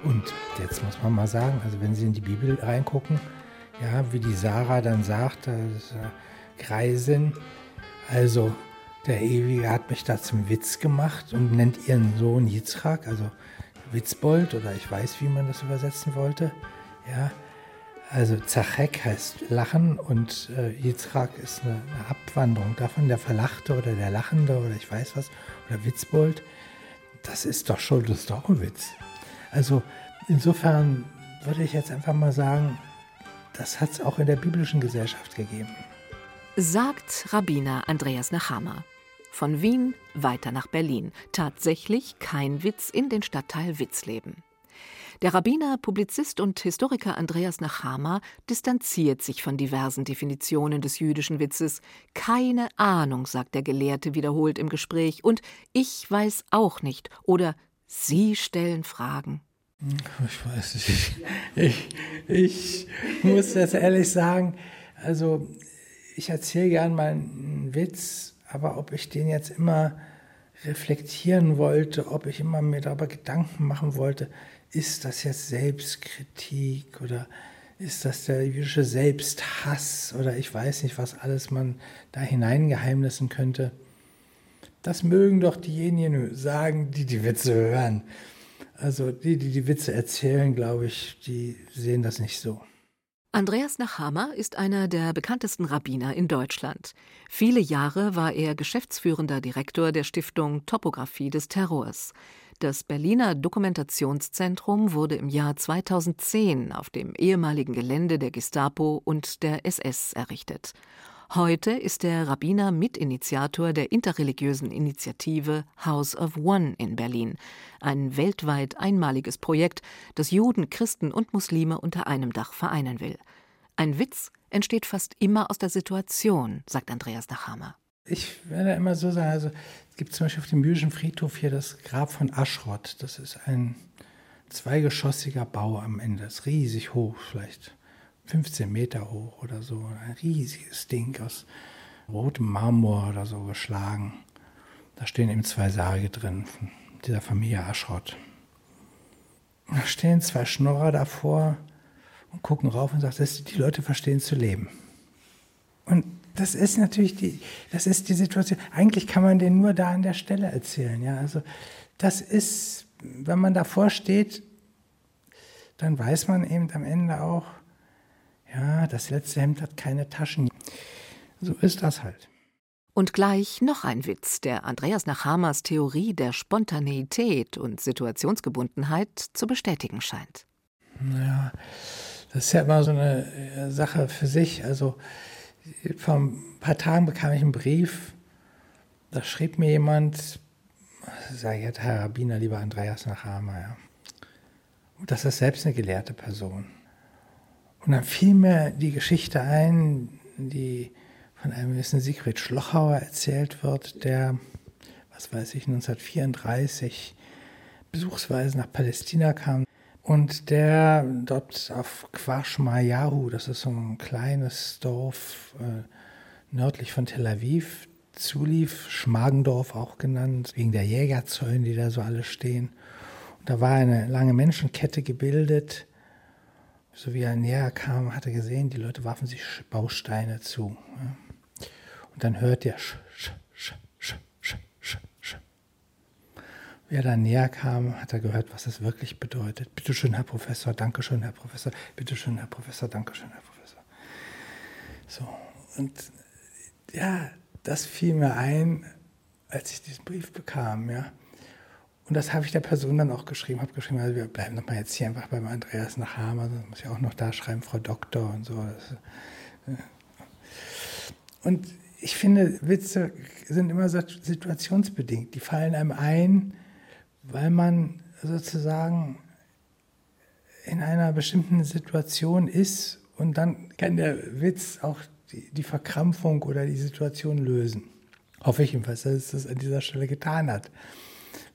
Und jetzt muss man mal sagen, also wenn Sie in die Bibel reingucken, ja, wie die Sarah dann sagt, das, äh, Greisin, also der Ewige hat mich da zum Witz gemacht und nennt ihren Sohn Yitzchak, also Witzbold oder ich weiß, wie man das übersetzen wollte. Ja, also Zachek heißt Lachen und äh, Yitzchak ist eine, eine, Abwanderung davon, der Verlachte oder der Lachende oder ich weiß was, oder Witzbold. Das ist doch schon, das ist doch ein Witz. Also insofern würde ich jetzt einfach mal sagen, das hat es auch in der biblischen Gesellschaft gegeben. Sagt Rabbiner Andreas Nachama. Von Wien weiter nach Berlin. Tatsächlich kein Witz in den Stadtteil Witzleben. Der Rabbiner, Publizist und Historiker Andreas Nachama distanziert sich von diversen Definitionen des jüdischen Witzes. Keine Ahnung, sagt der Gelehrte wiederholt im Gespräch, und ich weiß auch nicht oder Sie stellen Fragen. Ich weiß nicht. Ich, ich muss das ehrlich sagen. Also, ich erzähle gern mal einen Witz, aber ob ich den jetzt immer reflektieren wollte, ob ich immer mir darüber Gedanken machen wollte, ist das jetzt Selbstkritik oder ist das der jüdische Selbsthass oder ich weiß nicht, was alles man da hineingeheimnissen könnte. Das mögen doch diejenigen sagen, die die Witze hören. Also die, die die Witze erzählen, glaube ich, die sehen das nicht so. Andreas Nachhammer ist einer der bekanntesten Rabbiner in Deutschland. Viele Jahre war er geschäftsführender Direktor der Stiftung Topographie des Terrors. Das Berliner Dokumentationszentrum wurde im Jahr 2010 auf dem ehemaligen Gelände der Gestapo und der SS errichtet. Heute ist der Rabbiner Mitinitiator der interreligiösen Initiative House of One in Berlin, ein weltweit einmaliges Projekt, das Juden, Christen und Muslime unter einem Dach vereinen will. Ein Witz entsteht fast immer aus der Situation, sagt Andreas Nachhammer. Ich werde immer so sagen, also es gibt zum Beispiel auf dem jüdischen Friedhof hier das Grab von Aschrott. Das ist ein zweigeschossiger Bau am Ende, das ist riesig hoch, vielleicht 15 Meter hoch oder so. Ein riesiges Ding aus rotem Marmor oder so geschlagen. Da stehen eben zwei Särge drin von dieser Familie Aschrott. Da stehen zwei Schnorrer davor und gucken rauf und sagen, die Leute verstehen zu leben. Und das ist natürlich die, das ist die Situation. Eigentlich kann man den nur da an der Stelle erzählen. Ja, also das ist, wenn man davor steht, dann weiß man eben am Ende auch, ja, das letzte Hemd hat keine Taschen. So ist das halt. Und gleich noch ein Witz, der Andreas Nachhamers Theorie der Spontaneität und Situationsgebundenheit zu bestätigen scheint. Naja, das ist ja immer so eine äh, Sache für sich. Also vor ein paar Tagen bekam ich einen Brief, da schrieb mir jemand, ich jetzt Herr Rabbiner, lieber Andreas Nachhamer, ja. Und das ist selbst eine gelehrte Person. Und dann fiel mir die Geschichte ein, die von einem gewissen Sigrid Schlochauer erzählt wird, der, was weiß ich, 1934 besuchsweise nach Palästina kam und der dort auf Quashmayahu, das ist so ein kleines Dorf äh, nördlich von Tel Aviv, zulief, Schmargendorf auch genannt, wegen der Jägerzäune, die da so alle stehen. Und da war eine lange Menschenkette gebildet so wie er näher kam, hat er gesehen, die Leute warfen sich Bausteine zu. Und dann hört er sch, sch, sch, sch, sch, sch, sch. Wie er dann näher kam, hat er gehört, was es wirklich bedeutet. Bitte schön, Herr Professor, danke schön, Herr Professor, bitte schön, Herr Professor, danke schön, Herr Professor. So, und ja, das fiel mir ein, als ich diesen Brief bekam, ja. Und das habe ich der Person dann auch geschrieben, habe geschrieben, also wir bleiben doch mal jetzt hier einfach beim Andreas nach Hamer, das muss ich auch noch da schreiben, Frau Doktor und so. Äh. Und ich finde, Witze sind immer situationsbedingt. Die fallen einem ein, weil man sozusagen in einer bestimmten Situation ist und dann kann der Witz auch die, die Verkrampfung oder die Situation lösen. Hoffe ich jedenfalls, dass es das an dieser Stelle getan hat.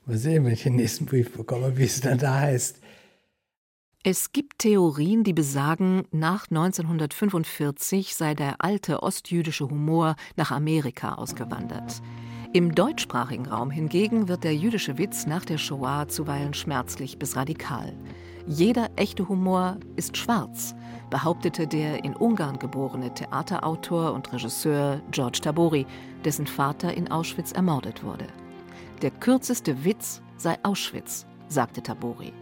Mal sehen, wenn ich den nächsten Brief bekomme, wie es dann da heißt. Es gibt Theorien, die besagen, nach 1945 sei der alte ostjüdische Humor nach Amerika ausgewandert. Im deutschsprachigen Raum hingegen wird der jüdische Witz nach der Shoah zuweilen schmerzlich bis radikal. Jeder echte Humor ist schwarz, behauptete der in Ungarn geborene Theaterautor und Regisseur George Tabori, dessen Vater in Auschwitz ermordet wurde. Der kürzeste Witz sei Auschwitz, sagte Tabori.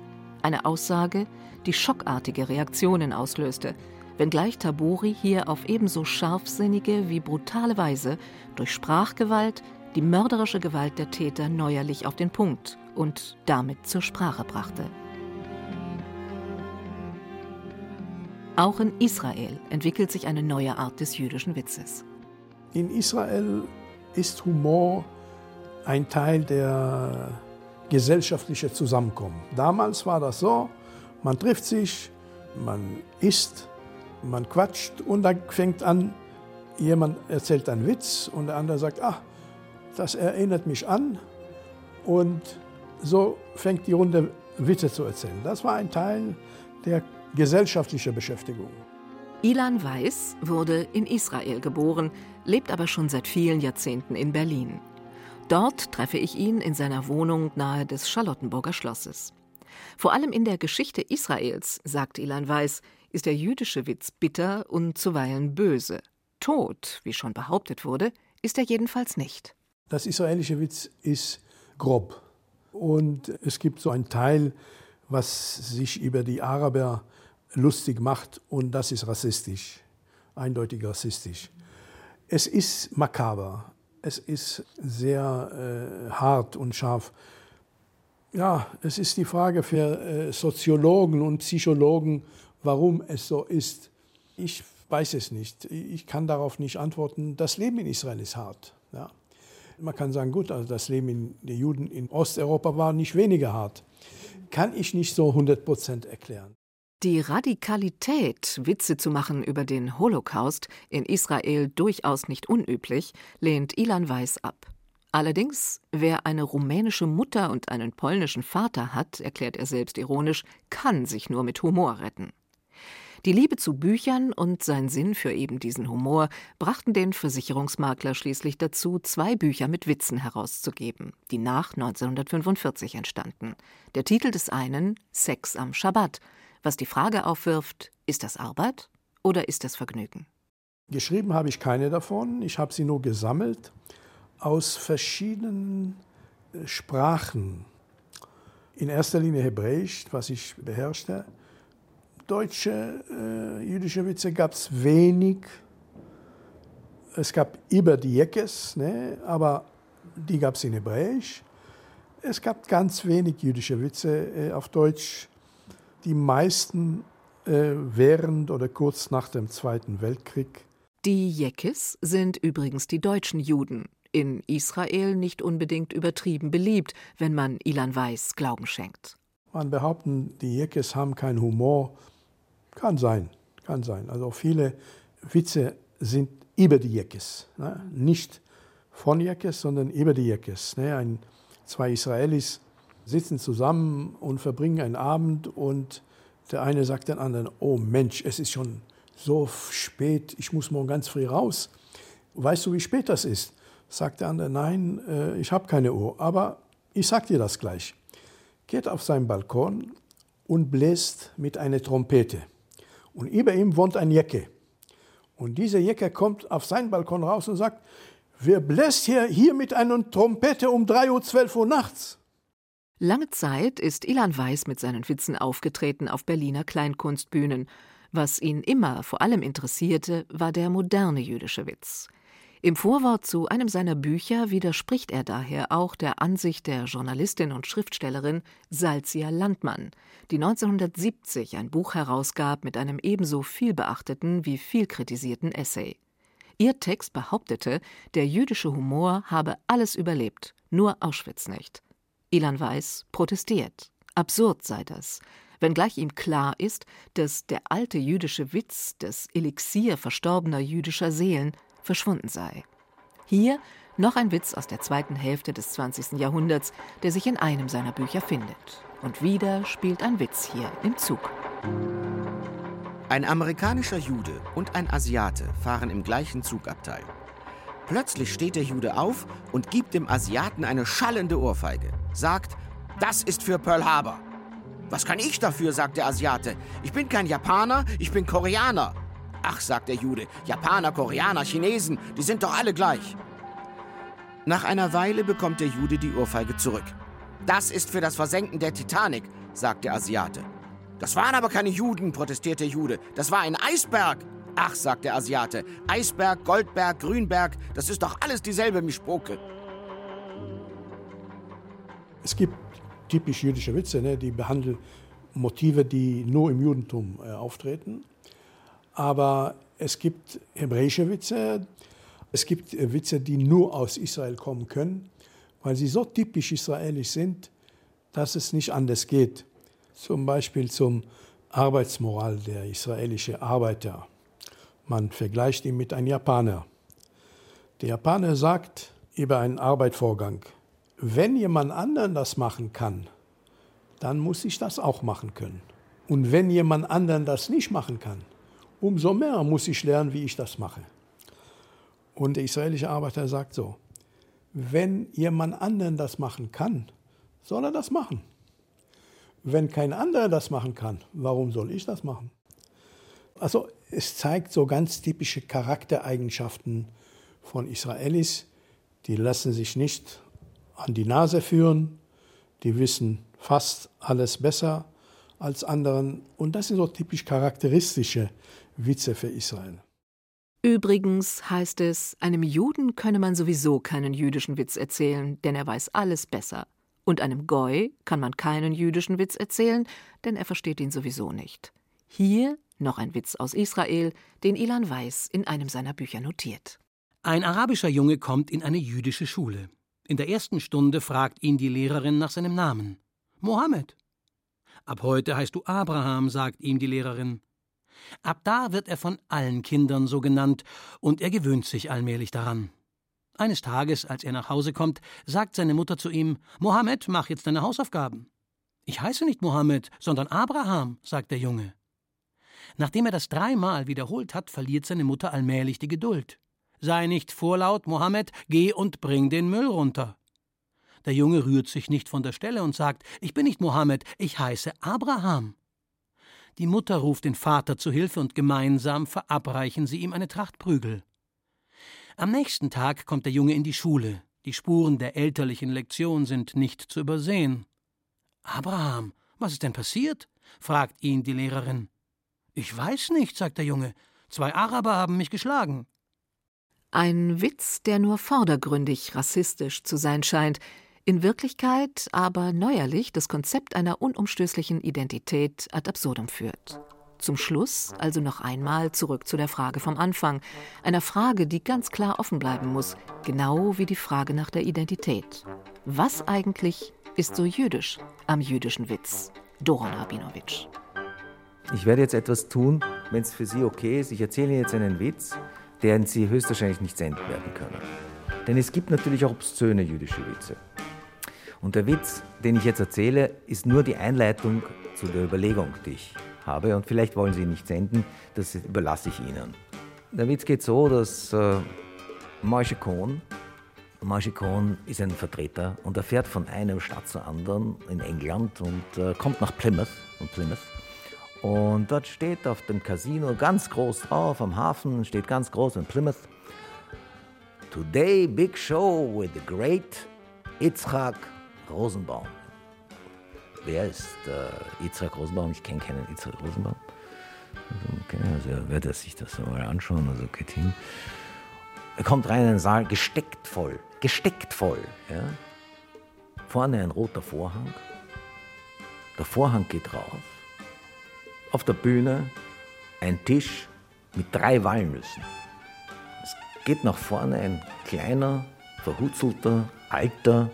Eine Aussage, die schockartige Reaktionen auslöste, wenngleich Tabori hier auf ebenso scharfsinnige wie brutale Weise durch Sprachgewalt die mörderische Gewalt der Täter neuerlich auf den Punkt und damit zur Sprache brachte. Auch in Israel entwickelt sich eine neue Art des jüdischen Witzes. In Israel ist Humor ein Teil der gesellschaftlichen Zusammenkommen. Damals war das so, man trifft sich, man isst, man quatscht und dann fängt an, jemand erzählt einen Witz und der andere sagt, ach, das erinnert mich an und so fängt die Runde Witze zu erzählen. Das war ein Teil der gesellschaftlichen Beschäftigung. Ilan Weiß wurde in Israel geboren, lebt aber schon seit vielen Jahrzehnten in Berlin. Dort treffe ich ihn in seiner Wohnung nahe des Charlottenburger Schlosses. Vor allem in der Geschichte Israels, sagt Ilan Weiß, ist der jüdische Witz bitter und zuweilen böse. Tot, wie schon behauptet wurde, ist er jedenfalls nicht. Das israelische Witz ist grob. Und es gibt so einen Teil, was sich über die Araber lustig macht und das ist rassistisch, eindeutig rassistisch. Es ist makaber, es ist sehr äh, hart und scharf. Ja, es ist die Frage für äh, Soziologen und Psychologen, warum es so ist. Ich weiß es nicht. Ich kann darauf nicht antworten. Das Leben in Israel ist hart. Ja. Man kann sagen, gut, also das Leben der Juden in Osteuropa war nicht weniger hart. Kann ich nicht so 100 Prozent erklären. Die Radikalität, Witze zu machen über den Holocaust, in Israel durchaus nicht unüblich, lehnt Ilan Weiß ab. Allerdings, wer eine rumänische Mutter und einen polnischen Vater hat, erklärt er selbst ironisch, kann sich nur mit Humor retten. Die Liebe zu Büchern und sein Sinn für eben diesen Humor brachten den Versicherungsmakler schließlich dazu, zwei Bücher mit Witzen herauszugeben, die nach 1945 entstanden. Der Titel des einen Sex am Schabbat, was die Frage aufwirft, ist das Arbeit oder ist das Vergnügen? Geschrieben habe ich keine davon, ich habe sie nur gesammelt aus verschiedenen äh, Sprachen. In erster Linie Hebräisch, was ich beherrschte, deutsche äh, jüdische Witze gab es wenig. Es gab über die Jekes, ne, aber die gab es in Hebräisch. Es gab ganz wenig jüdische Witze äh, auf Deutsch. Die meisten äh, während oder kurz nach dem Zweiten Weltkrieg. Die Jekes sind übrigens die deutschen Juden. In Israel nicht unbedingt übertrieben beliebt, wenn man Ilan Weiß Glauben schenkt. Man behaupten, die Jekes haben keinen Humor. Kann sein, kann sein. Also viele Witze sind über die Jekes. Ne? Nicht von Jekes, sondern über die Jekes. Ne? Ein, zwei Israelis sitzen zusammen und verbringen einen Abend und der eine sagt den anderen, oh Mensch, es ist schon so spät, ich muss morgen ganz früh raus. Weißt du, wie spät das ist? Sagt der andere, nein, äh, ich habe keine Uhr, aber ich sag dir das gleich. Geht auf seinen Balkon und bläst mit einer Trompete. Und über ihm wohnt ein Jecke. Und dieser Jecke kommt auf seinen Balkon raus und sagt, wer bläst hier, hier mit einer Trompete um 3 Uhr, 12 Uhr nachts? Lange Zeit ist Ilan Weiß mit seinen Witzen aufgetreten auf Berliner Kleinkunstbühnen. Was ihn immer vor allem interessierte, war der moderne jüdische Witz. Im Vorwort zu einem seiner Bücher widerspricht er daher auch der Ansicht der Journalistin und Schriftstellerin Salzia Landmann, die 1970 ein Buch herausgab mit einem ebenso vielbeachteten wie viel kritisierten Essay. Ihr Text behauptete, der jüdische Humor habe alles überlebt, nur Auschwitz nicht. Ilan Weiß protestiert. Absurd sei das, wenngleich ihm klar ist, dass der alte jüdische Witz, das Elixier verstorbener jüdischer Seelen, verschwunden sei. Hier noch ein Witz aus der zweiten Hälfte des 20. Jahrhunderts, der sich in einem seiner Bücher findet. Und wieder spielt ein Witz hier im Zug. Ein amerikanischer Jude und ein Asiate fahren im gleichen Zugabteil. Plötzlich steht der Jude auf und gibt dem Asiaten eine schallende Ohrfeige. Sagt, das ist für Pearl Harbor. Was kann ich dafür, sagt der Asiate. Ich bin kein Japaner, ich bin Koreaner. Ach, sagt der Jude, Japaner, Koreaner, Chinesen, die sind doch alle gleich. Nach einer Weile bekommt der Jude die Ohrfeige zurück. Das ist für das Versenken der Titanic, sagt der Asiate. Das waren aber keine Juden, protestiert der Jude. Das war ein Eisberg. Ach, sagt der Asiate, Eisberg, Goldberg, Grünberg, das ist doch alles dieselbe Mischpoke. Es gibt typisch jüdische Witze, ne? die behandeln Motive, die nur im Judentum äh, auftreten. Aber es gibt hebräische Witze, es gibt äh, Witze, die nur aus Israel kommen können, weil sie so typisch israelisch sind, dass es nicht anders geht. Zum Beispiel zum Arbeitsmoral der israelischen Arbeiter. Man vergleicht ihn mit einem Japaner. Der Japaner sagt über einen Arbeitsvorgang, wenn jemand anderen das machen kann, dann muss ich das auch machen können. Und wenn jemand anderen das nicht machen kann, umso mehr muss ich lernen, wie ich das mache. Und der israelische Arbeiter sagt so, wenn jemand anderen das machen kann, soll er das machen. Wenn kein anderer das machen kann, warum soll ich das machen? Also es zeigt so ganz typische Charaktereigenschaften von Israelis, die lassen sich nicht an die Nase führen, die wissen fast alles besser als anderen und das sind so typisch charakteristische Witze für Israel. Übrigens heißt es, einem Juden könne man sowieso keinen jüdischen Witz erzählen, denn er weiß alles besser. Und einem Goi kann man keinen jüdischen Witz erzählen, denn er versteht ihn sowieso nicht. Hier noch ein Witz aus Israel, den Ilan Weiß in einem seiner Bücher notiert. Ein arabischer Junge kommt in eine jüdische Schule. In der ersten Stunde fragt ihn die Lehrerin nach seinem Namen. Mohammed. Ab heute heißt du Abraham, sagt ihm die Lehrerin. Ab da wird er von allen Kindern so genannt, und er gewöhnt sich allmählich daran. Eines Tages, als er nach Hause kommt, sagt seine Mutter zu ihm Mohammed, mach jetzt deine Hausaufgaben. Ich heiße nicht Mohammed, sondern Abraham, sagt der Junge. Nachdem er das dreimal wiederholt hat, verliert seine Mutter allmählich die Geduld. Sei nicht vorlaut, Mohammed, geh und bring den Müll runter. Der Junge rührt sich nicht von der Stelle und sagt, ich bin nicht Mohammed, ich heiße Abraham. Die Mutter ruft den Vater zu Hilfe und gemeinsam verabreichen sie ihm eine Tracht Prügel. Am nächsten Tag kommt der Junge in die Schule. Die Spuren der elterlichen Lektion sind nicht zu übersehen. Abraham, was ist denn passiert? fragt ihn die Lehrerin. Ich weiß nicht, sagt der Junge. Zwei Araber haben mich geschlagen. Ein Witz, der nur vordergründig rassistisch zu sein scheint, in Wirklichkeit aber neuerlich das Konzept einer unumstößlichen Identität ad absurdum führt. Zum Schluss also noch einmal zurück zu der Frage vom Anfang, einer Frage, die ganz klar offen bleiben muss, genau wie die Frage nach der Identität. Was eigentlich ist so jüdisch am jüdischen Witz? Doron Rabinowitsch. Ich werde jetzt etwas tun, wenn es für Sie okay ist. Ich erzähle Ihnen jetzt einen Witz, den Sie höchstwahrscheinlich nicht senden werden können. Denn es gibt natürlich auch obszöne jüdische Witze. Und der Witz, den ich jetzt erzähle, ist nur die Einleitung zu der Überlegung, die ich habe. Und vielleicht wollen Sie ihn nicht senden, das überlasse ich Ihnen. Der Witz geht so, dass äh, Moshe Cohn, Moshe Cohn ist ein Vertreter und er fährt von einem Stadt zur anderen in England und äh, kommt nach Plymouth. Und Plymouth und dort steht auf dem Casino ganz groß drauf, am Hafen steht ganz groß in Plymouth. Today big show with the great Itzhak Rosenbaum. Wer ist äh, Itzhak Rosenbaum? Ich kenne keinen Itzhak Rosenbaum. Okay, also er wird sich das mal anschauen, also geht hin. Er kommt rein in den Saal, gesteckt voll, gesteckt voll. Ja? Vorne ein roter Vorhang. Der Vorhang geht raus auf der Bühne ein Tisch mit drei Walnüssen. Es geht nach vorne ein kleiner, verhutzelter, alter,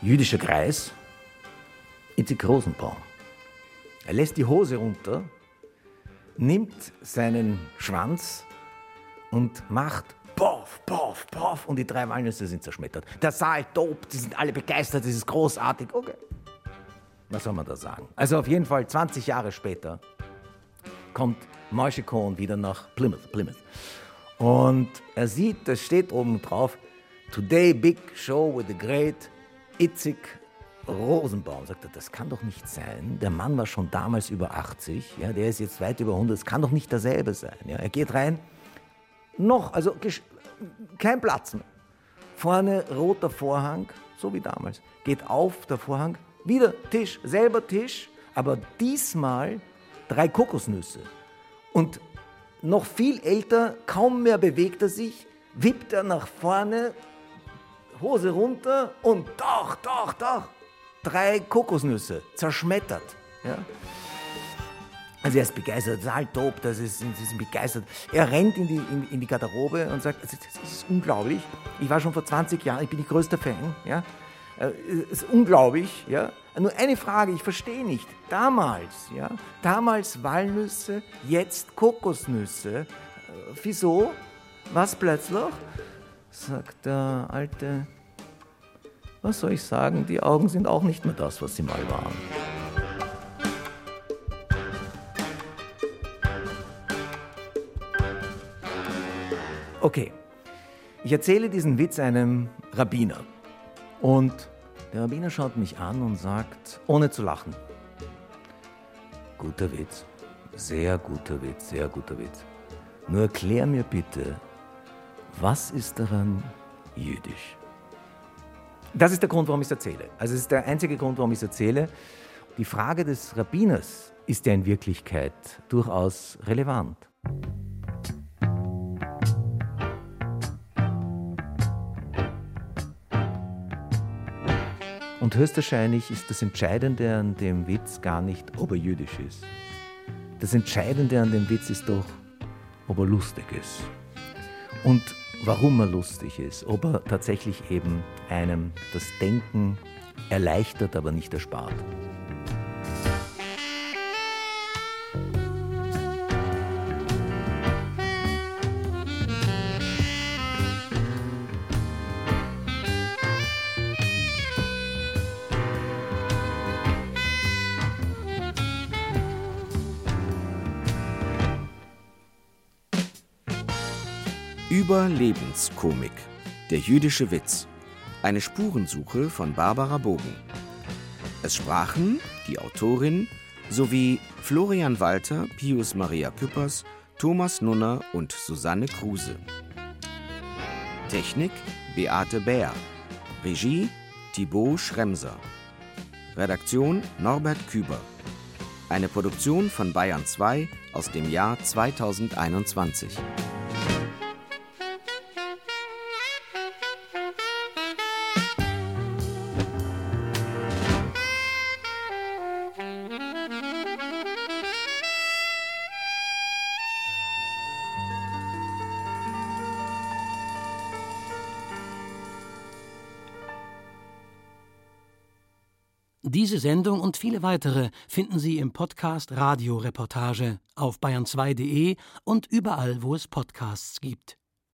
jüdischer Kreis, Itzik Rosenbaum. Er lässt die Hose runter, nimmt seinen Schwanz und macht Poff, Poff, Poff und die drei Walnüsse sind zerschmettert. Der Saal tobt, die sind alle begeistert, das ist großartig. Okay. Was soll man da sagen? Also auf jeden Fall 20 Jahre später kommt Moshe Cohn wieder nach Plymouth, Plymouth. Und er sieht, das steht oben drauf, Today big show with the great Itzik Rosenbaum. Sagt er, das kann doch nicht sein. Der Mann war schon damals über 80, ja, der ist jetzt weit über 100. Das kann doch nicht derselbe sein. Ja. Er geht rein, noch, also kein Platz mehr. Vorne roter Vorhang, so wie damals. Geht auf der Vorhang, wieder Tisch, selber Tisch, aber diesmal drei Kokosnüsse. Und noch viel älter, kaum mehr bewegt er sich, wippt er nach vorne, Hose runter und doch, doch, doch, drei Kokosnüsse, zerschmettert. Ja? Also er ist begeistert, total top, das ist, sie sind begeistert. Er rennt in die, in, in die Garderobe und sagt, das ist unglaublich, ich war schon vor 20 Jahren, ich bin die größte Fan, ja. Es äh, ist unglaublich, ja. Nur eine Frage, ich verstehe nicht. Damals, ja, damals Walnüsse, jetzt Kokosnüsse. Äh, wieso? Was plötzlich? Sagt der Alte. Was soll ich sagen? Die Augen sind auch nicht mehr das, was sie mal waren. Okay, ich erzähle diesen Witz einem Rabbiner. Und der Rabbiner schaut mich an und sagt, ohne zu lachen, guter Witz, sehr guter Witz, sehr guter Witz. Nur erklär mir bitte, was ist daran jüdisch? Das ist der Grund, warum ich es erzähle. Also es ist der einzige Grund, warum ich es erzähle. Die Frage des Rabbiners ist ja in Wirklichkeit durchaus relevant. Und höchstwahrscheinlich ist das Entscheidende an dem Witz gar nicht, ob er jüdisch ist. Das Entscheidende an dem Witz ist doch, ob er lustig ist. Und warum er lustig ist, ob er tatsächlich eben einem das Denken erleichtert, aber nicht erspart. Überlebenskomik. Der jüdische Witz. Eine Spurensuche von Barbara Bogen. Es sprachen die Autorin sowie Florian Walter, Pius Maria Küppers, Thomas Nunner und Susanne Kruse. Technik Beate Bär. Regie Thibaut Schremser. Redaktion Norbert Küber. Eine Produktion von Bayern 2 aus dem Jahr 2021. Sendung und viele weitere finden Sie im Podcast Radioreportage auf bayern2.de und überall, wo es Podcasts gibt.